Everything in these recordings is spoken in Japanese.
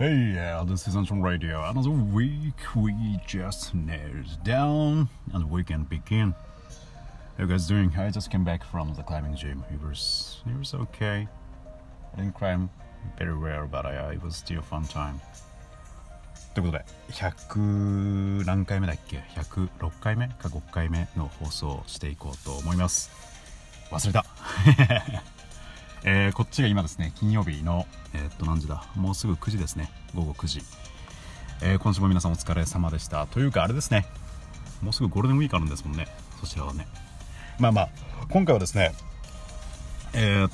Hey, yeah, this is Anton Radio. Another week we just nailed down and the weekend begin. How you guys doing? I just came back from the climbing gym. It was it was okay. I didn't climb very well, but I, it was still fun time. ということで、100何回目だっけ ?106 回目か5回目の放送をしていこうと思います。忘れた えーこっちが今ですね、金曜日の、えーっと、何時だ？もうすぐ9時ですね。午後9時。えー今週も皆さんお疲れ様でした。というか、あれですね。もうすぐゴールデンウィークあるんですもんね。そちらはね。まあまあ、今回はですね、えーっ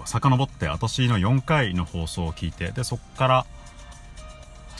と、遡って私の4回の放送を聞いて、で、そこから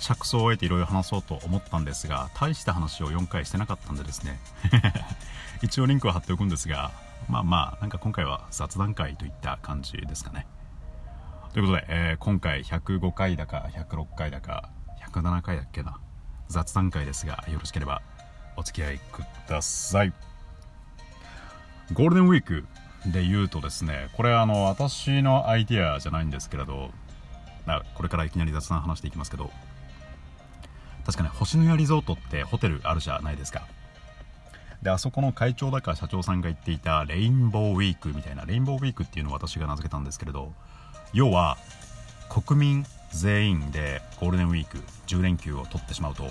着想を得ていろいろ話そうと思ったんですが、大した話を4回してなかったんでですね。一応リンクを貼っておくんですが、まあまあ、なんか今回は雑談会といった感じですかね。ということで、えー今回105回だか106回だか107回だっけな雑談会ですがよろしければお付き合いくださいゴールデンウィークで言うとですねこれあの私のアイディアじゃないんですけれどこれからいきなり雑談話していきますけど確かね星のやリゾートってホテルあるじゃないですか。であそこの会長だから社長さんが言っていたレインボーウィークみたいなレインボーウィークっていうのを私が名付けたんですけれど要は国民全員でゴールデンウィーク10連休を取ってしまうと、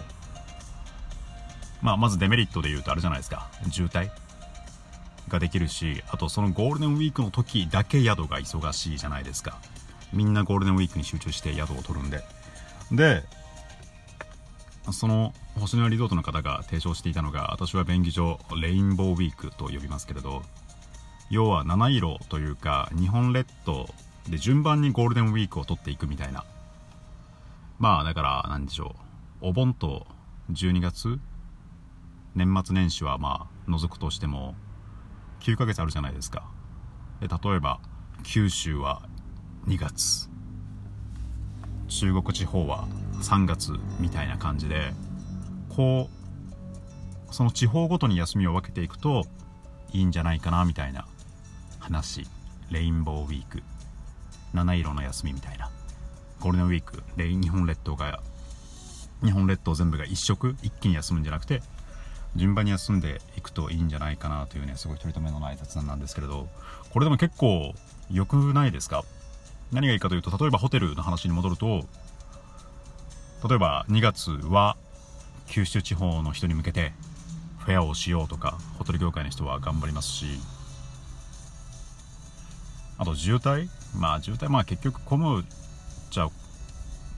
まあ、まずデメリットで言うとあれじゃないですか。渋滞ができるしあとそのゴールデンウィークの時だけ宿が忙しいじゃないですか。みんなゴールデンウィークに集中して宿を取るんで。でその星野リゾートの方が提唱していたのが私は便宜上レインボーウィークと呼びますけれど要は七色というか日本列島で順番にゴールデンウィークを取っていくみたいな。まあだから何でしょう。お盆と12月年末年始はまあ除くとしても9ヶ月あるじゃないですか。で例えば九州は2月。中国地方は3月みたいな感じでこうその地方ごとに休みを分けていくといいんじゃないかなみたいな話。レインボーウィーク。七色の休みみたいな。ゴールデンウィーク。で日本列島が日本列島全部が一色一気に休むんじゃなくて順番に休んでいくといいんじゃないかなというねすごい取り留めのない雑談なんですけれどこれでも結構良くないですか？何がいいかというと例えばホテルの話に戻ると例えば2月は九州地方の人に向けてフェアをしようとかホテル業界の人は頑張りますしあと渋滞？まあ渋滞まあ結局混むじゃ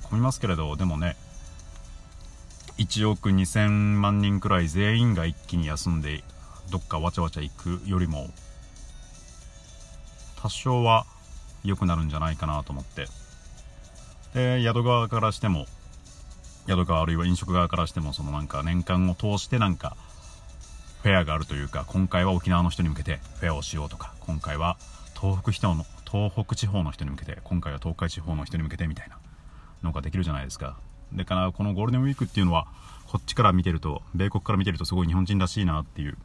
混みますけれどでもね1億2000万人くらい全員が一気に休んでどっかわちゃわちゃ行くよりも多少は良くなるんじゃないかなと思って。で宿側からしても宿側あるいは飲食側からしてもそのなんか年間を通してなんかフェアがあるというか今回は沖縄の人に向けてフェアをしようとか今回は東北人の東北地方の人に向けて今回は東海地方の人に向けてみたいなのができるじゃないですか。でからこのゴールデンウィークっていうのはこっちから見てると米国から見てるとすごい日本人らしいなっていう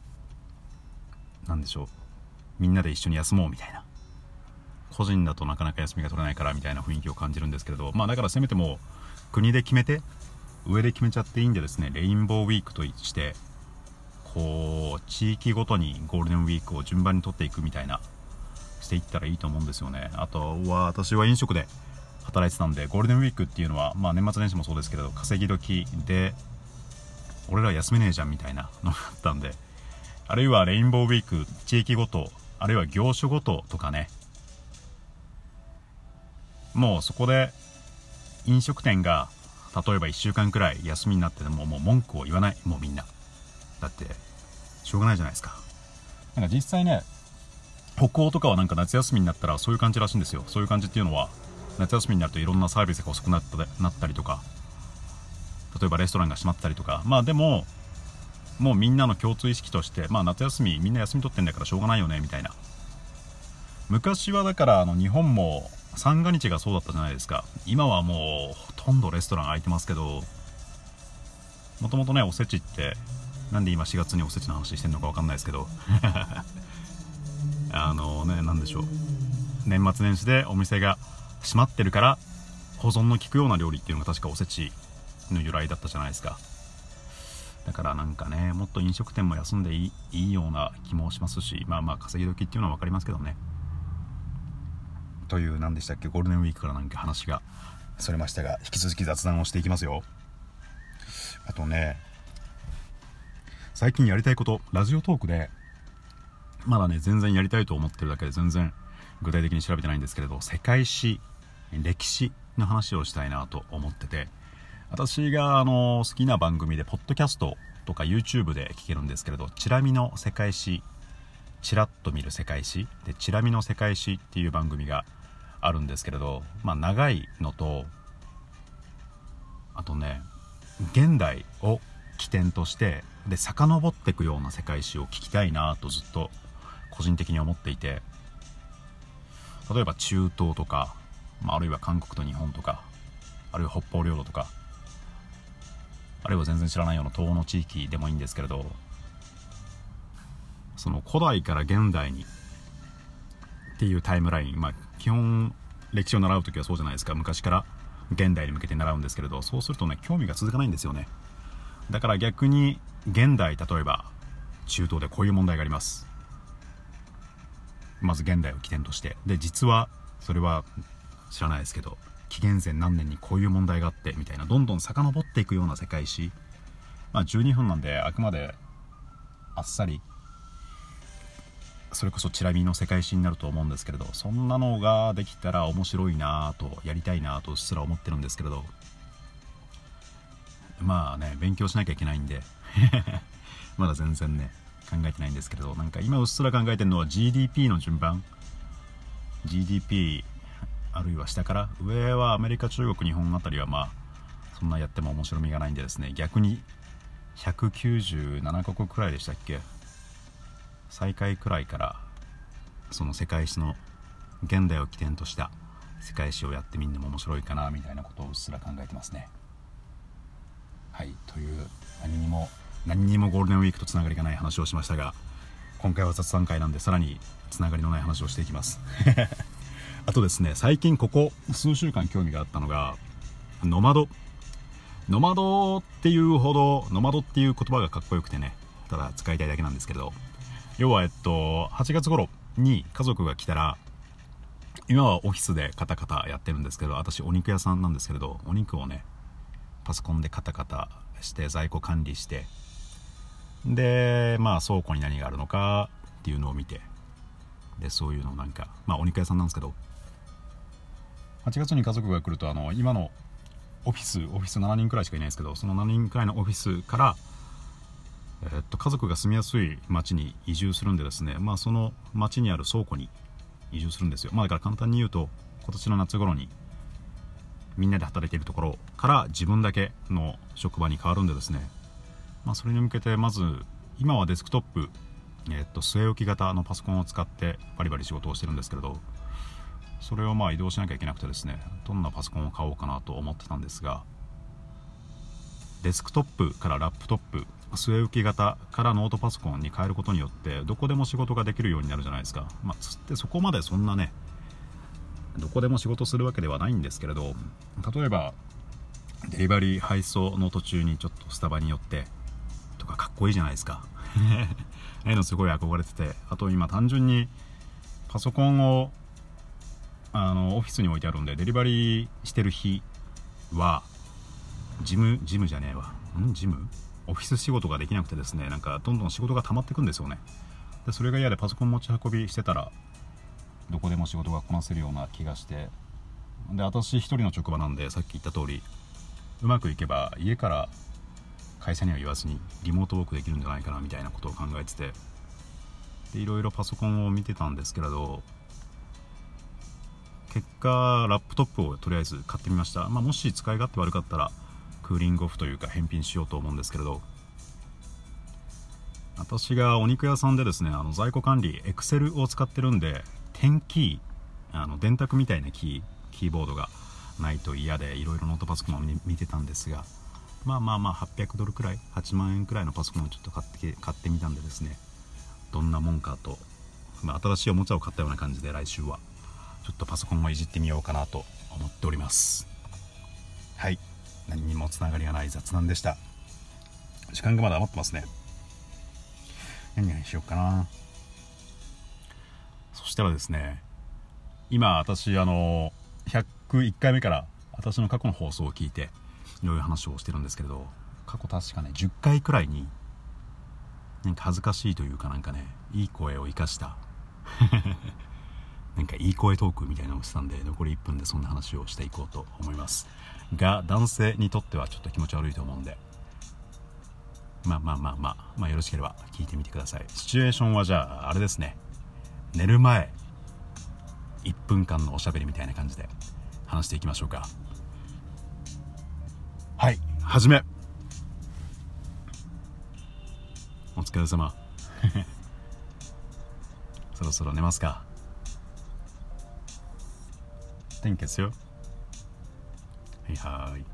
なんでしょう。みんなで一緒に休もうみたいな。個人だとなかなか休みが取れないからみたいな雰囲気を感じるんですけれどまあだからせめても国で決めて上で決めちゃっていいんでですねレインボーウィークとしてこう地域ごとにゴールデンウィークを順番に取っていくみたいなしていったらいいと思うんですよね。あとは私は飲食で働いてたんでゴールデンウィークっていうのはまあ年末年始もそうですけど稼ぎ時で俺ら休めねえじゃんみたいなのがあったんであるいはレインボーウィーク地域ごとあるいは業種ごととかねもうそこで飲食店が例えば1週間くらい休みになっててももう文句を言わない。もうみんな。だってしょうがないじゃないですか。なんか実際ね北欧とかはなんか夏休みになったらそういう感じらしいんですよ。そういう感じっていうのは夏休みになるといろんなサービスが遅くなったなったりとか例えばレストランが閉まったりとか。まあでももうみんなの共通意識としてまあ夏休みみんな休み取ってんだからしょうがないよねみたいな。昔はだからあの日本も三が日がそうだったじゃないですか。今はもうほとんどレストラン空いてますけどもともとねおせちってなんで今4月におせちの話してるのか分かんないですけど。あのね何でしょう。年末年始でお店が閉まってるから保存の効くような料理っていうのが確かおせちの由来だったじゃないですか。だからなんかねもっと飲食店も休んでいいいいような気もしますしまあまあ稼ぎ時っていうのは分かりますけどね。という何でしたっけ？ゴールデンウィークからなんか話がそれましたが引き続き雑談をしていきますよ。あとね最近やりたいことラジオトークでまだね全然やりたいと思ってるだけで全然具体的に調べてないんですけれど世界史歴史の話をしたいなと思ってて私があの好きな番組でポッドキャストとか YouTube で聞けるんですけれど「チラ見の世界史」チラッと見る世界史で「チラ見の世界史」っていう番組があるんですけれどまあ長いのとあとね現代を起点としてで遡っていくような世界史を聞きたいなとずっと個人的に思っていて例えば中東とか、まあ、あるいは韓国と日本とかあるいは北方領土とかあるいは全然知らないような東欧の地域でもいいんですけれどその古代から現代にっていうタイムラインまあ基本歴史を習う時はそうじゃないですか。昔から現代に向けて習うんですけれどそうするとね興味が続かないんですよね。だから逆に現代例えば中東でこういう問題があります。まず現代を起点として。で実はそれは知らないですけど紀元前何年にこういう問題があってみたいなどんどん遡っていくような世界史。まあ12分なんであくまであっさりそれこそチラ見の世界史になると思うんですけれどそんなのができたら面白いなぁとやりたいなとうっすら思ってるんですけれどまあね勉強しなきゃいけないんで まだ全然ね考えてないんですけれどなんか今うっすら考えてるのは GDP の順番。GDP あるいは下から上はアメリカ中国日本あたりはまあそんなやっても面白みがないんでですね逆に197カ国くらいでしたっけ？最下位くらいからその世界史の現代を起点とした世界史をやってみるのも面白いかなみたいなことをうっすら考えてますね。はいという何にも何にもゴールデンウィークとつながりがない話をしましたが今回は雑談会なんでさらにつながりのない話をしていきます。あとですね最近ここ数週間興味があったのがノマド。ノマドっていうほどノマドっていう言葉がかっこよくてねただ使いたいだけなんですけど。要はえっと8月頃に家族が来たら今はオフィスでカタカタやってるんですけど私お肉屋さんなんですけれどお肉をねパソコンでカタカタして在庫管理してでまあ倉庫に何があるのかっていうのを見てでそういうのをなんかまあお肉屋さんなんですけど8月に家族が来るとあの今のオフィスオフィス7人くらいしかいないですけどその7人くらいのオフィスから、えっと家族が住みやすい町に移住するんでですねまあその町にある倉庫に移住するんですよ。まあだから簡単に言うと今年の夏頃にみんなで働いているところから自分だけの職場に変わるんでですねまあそれに向けてまず今はデスクトップえっと据え置き型のパソコンを使ってバリバリ仕事をしてるんですけれどそれをまあ移動しなきゃいけなくてですねどんなパソコンを買おうかなと思ってたんですがデスクトップからラップトップ据え置き型からノートパソコンに変えることによってどこでも仕事ができるようになるじゃないですか、まあ、つってそこまでそんなねどこでも仕事するわけではないんですけれど例えばデリバリー配送の途中にちょっとスタバに寄ってとかかっこいいじゃないですか。ああいうのすごい憧れててあと今単純にパソコンをあのオフィスに置いてあるんでデリバリーしてる日は事務事務じゃねえわ。ん？事務オフィス仕事ができなくてですねなんかどんどん仕事が溜まってくんですよね。でそれが嫌でパソコン持ち運びしてたらどこでも仕事がこなせるような気がして。で私一人の職場なんでさっき言った通りうまくいけば家から会社には言わずにリモートワークできるんじゃないかなみたいなことを考えてて。でいろいろパソコンを見てたんですけれど結果ラップトップをとりあえず買ってみました、まあ、もし使い勝手悪かったらクーリングオフというか返品しようと思うんですけれど。私がお肉屋さんでですねあの在庫管理 Excel を使ってるんで点キーあの電卓みたいなキーキーボードがないと嫌でいろいろノートパソコンを見てたんですがまあまあまあ800ドルくらい8万円くらいのパソコンをちょっと買って買ってみたんでですねどんなもんかと、まあ、新しいおもちゃを買ったような感じで来週はちょっとパソコンをいじってみようかなと思っております。はい。何にもつながりがない雑談でした。時間がまだ余ってますね。何にしようかな。そしたらですね今私あの101回目から私の過去の放送を聞いていろいろ話をしてるんですけれど過去確かね10回くらいになんか恥ずかしいというかなんかねいい声を生かした。なんかいい声トークみたいなのをしてたんで残り1分でそんな話をしていこうと思います。が男性にとってはちょっと気持ち悪いと思うんで。まあまあまあまあ、まあ、よろしければ聞いてみてください。シチュエーションはじゃああれですね。寝る前1分間のおしゃべりみたいな感じで話していきましょうか。はいはじめ。お疲れ様。そろそろ寝ますか。天気ですよはいはい。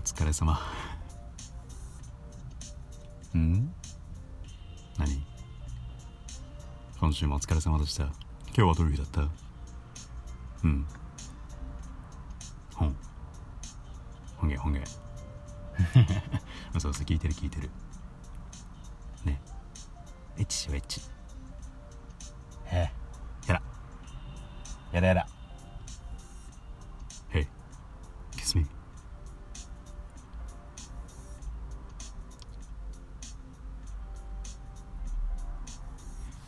お疲れ様。ん？何？今週もお疲れ様でした。今日はどういう日だった？うん。ほんほんげ。ほんげ そうそう聞いてる聞いてる。ね。エッチしようエッチやだやだ。Hey kiss me.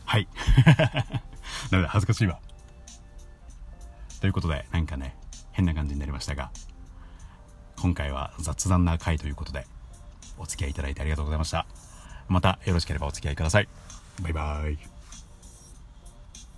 はい。ダメだ恥ずかしいわ。ということでなんかね変な感じになりましたが今回は雑談な回ということでお付き合いいただいてありがとうございました。またよろしければお付き合いください。バイバイ。